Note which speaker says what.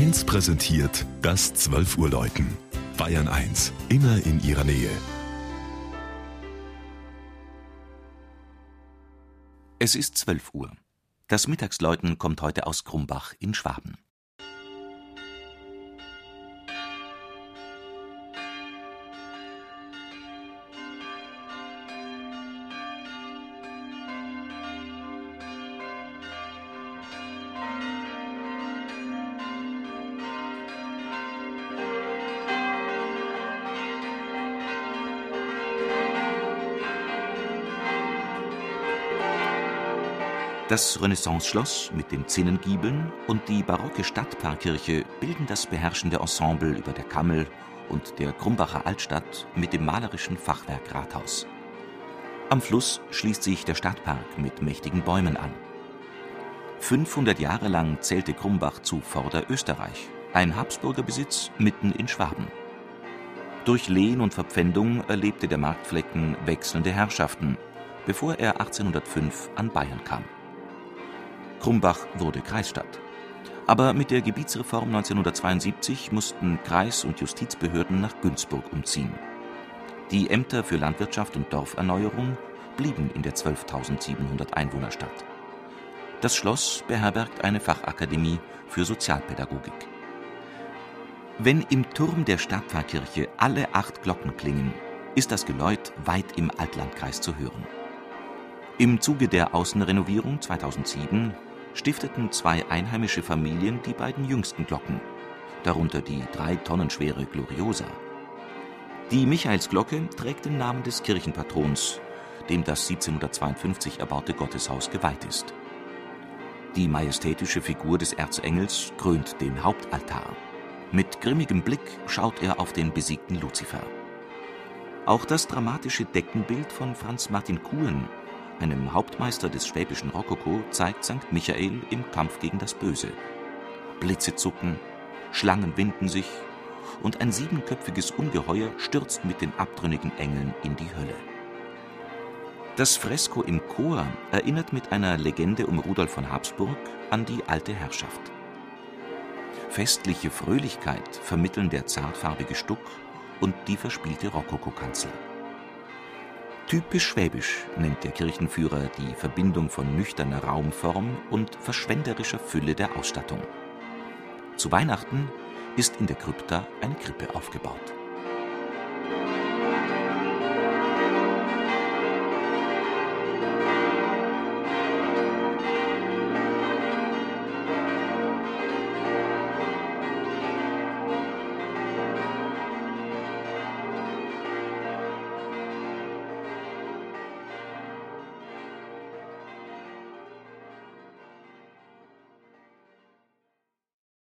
Speaker 1: 1 präsentiert das 12 Uhr Läuten. Bayern 1, immer in ihrer Nähe.
Speaker 2: Es ist 12 Uhr. Das Mittagsläuten kommt heute aus Krumbach in Schwaben. Das Renaissanceschloss mit den Zinnengiebeln und die barocke Stadtpfarrkirche bilden das beherrschende Ensemble über der Kammel und der Krumbacher Altstadt mit dem malerischen Fachwerk Rathaus. Am Fluss schließt sich der Stadtpark mit mächtigen Bäumen an. 500 Jahre lang zählte Krumbach zu Vorderösterreich, ein Habsburger Besitz mitten in Schwaben. Durch Lehen und Verpfändung erlebte der Marktflecken wechselnde Herrschaften, bevor er 1805 an Bayern kam. Krumbach wurde Kreisstadt. Aber mit der Gebietsreform 1972 mussten Kreis- und Justizbehörden nach Günzburg umziehen. Die Ämter für Landwirtschaft und Dorferneuerung blieben in der 12.700 Einwohnerstadt. Das Schloss beherbergt eine Fachakademie für Sozialpädagogik. Wenn im Turm der Stadtpfarrkirche alle acht Glocken klingen, ist das Geläut weit im Altlandkreis zu hören. Im Zuge der Außenrenovierung 2007 stifteten zwei einheimische Familien die beiden jüngsten Glocken, darunter die drei Tonnen schwere Gloriosa. Die Michaelsglocke trägt den Namen des Kirchenpatrons, dem das 1752 erbaute Gotteshaus geweiht ist. Die majestätische Figur des Erzengels krönt den Hauptaltar. Mit grimmigem Blick schaut er auf den besiegten Luzifer. Auch das dramatische Deckenbild von Franz Martin Kuhn einem Hauptmeister des schwäbischen Rokoko, zeigt St. Michael im Kampf gegen das Böse. Blitze zucken, Schlangen winden sich und ein siebenköpfiges Ungeheuer stürzt mit den abtrünnigen Engeln in die Hölle. Das Fresko im Chor erinnert mit einer Legende um Rudolf von Habsburg an die alte Herrschaft. Festliche Fröhlichkeit vermitteln der zartfarbige Stuck und die verspielte Rokokokanzel. Typisch schwäbisch nennt der Kirchenführer die Verbindung von nüchterner Raumform und verschwenderischer Fülle der Ausstattung. Zu Weihnachten ist in der Krypta eine Krippe aufgebaut.